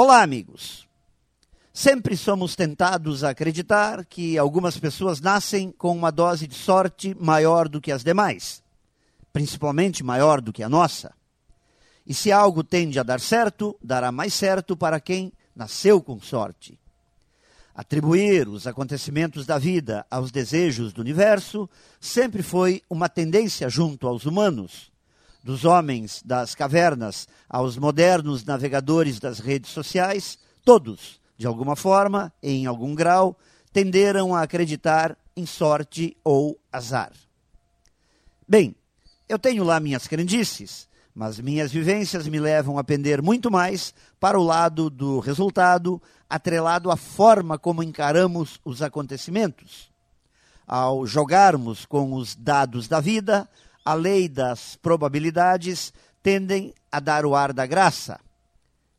Olá, amigos. Sempre somos tentados a acreditar que algumas pessoas nascem com uma dose de sorte maior do que as demais, principalmente maior do que a nossa. E se algo tende a dar certo, dará mais certo para quem nasceu com sorte. Atribuir os acontecimentos da vida aos desejos do universo sempre foi uma tendência junto aos humanos dos homens das cavernas aos modernos navegadores das redes sociais, todos, de alguma forma, em algum grau, tenderam a acreditar em sorte ou azar. Bem, eu tenho lá minhas crendices, mas minhas vivências me levam a pender muito mais para o lado do resultado, atrelado à forma como encaramos os acontecimentos. Ao jogarmos com os dados da vida, a lei das probabilidades tendem a dar o ar da graça.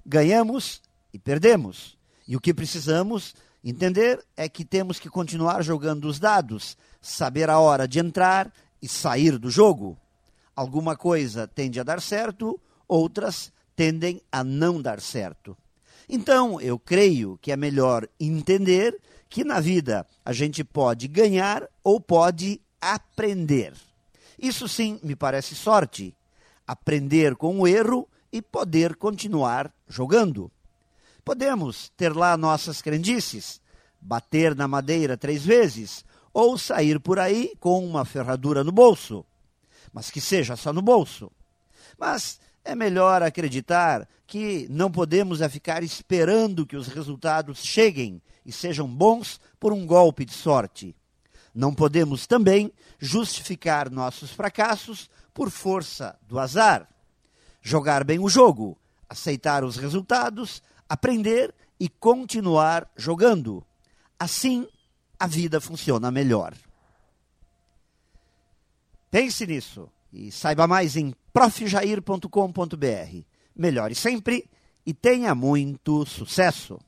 Ganhamos e perdemos. E o que precisamos entender é que temos que continuar jogando os dados, saber a hora de entrar e sair do jogo. Alguma coisa tende a dar certo, outras tendem a não dar certo. Então, eu creio que é melhor entender que na vida a gente pode ganhar ou pode aprender. Isso sim me parece sorte. Aprender com o erro e poder continuar jogando. Podemos ter lá nossas crendices, bater na madeira três vezes ou sair por aí com uma ferradura no bolso. Mas que seja só no bolso. Mas é melhor acreditar que não podemos é ficar esperando que os resultados cheguem e sejam bons por um golpe de sorte. Não podemos também justificar nossos fracassos por força do azar. Jogar bem o jogo, aceitar os resultados, aprender e continuar jogando. Assim, a vida funciona melhor. Pense nisso e saiba mais em profjair.com.br. Melhore sempre e tenha muito sucesso!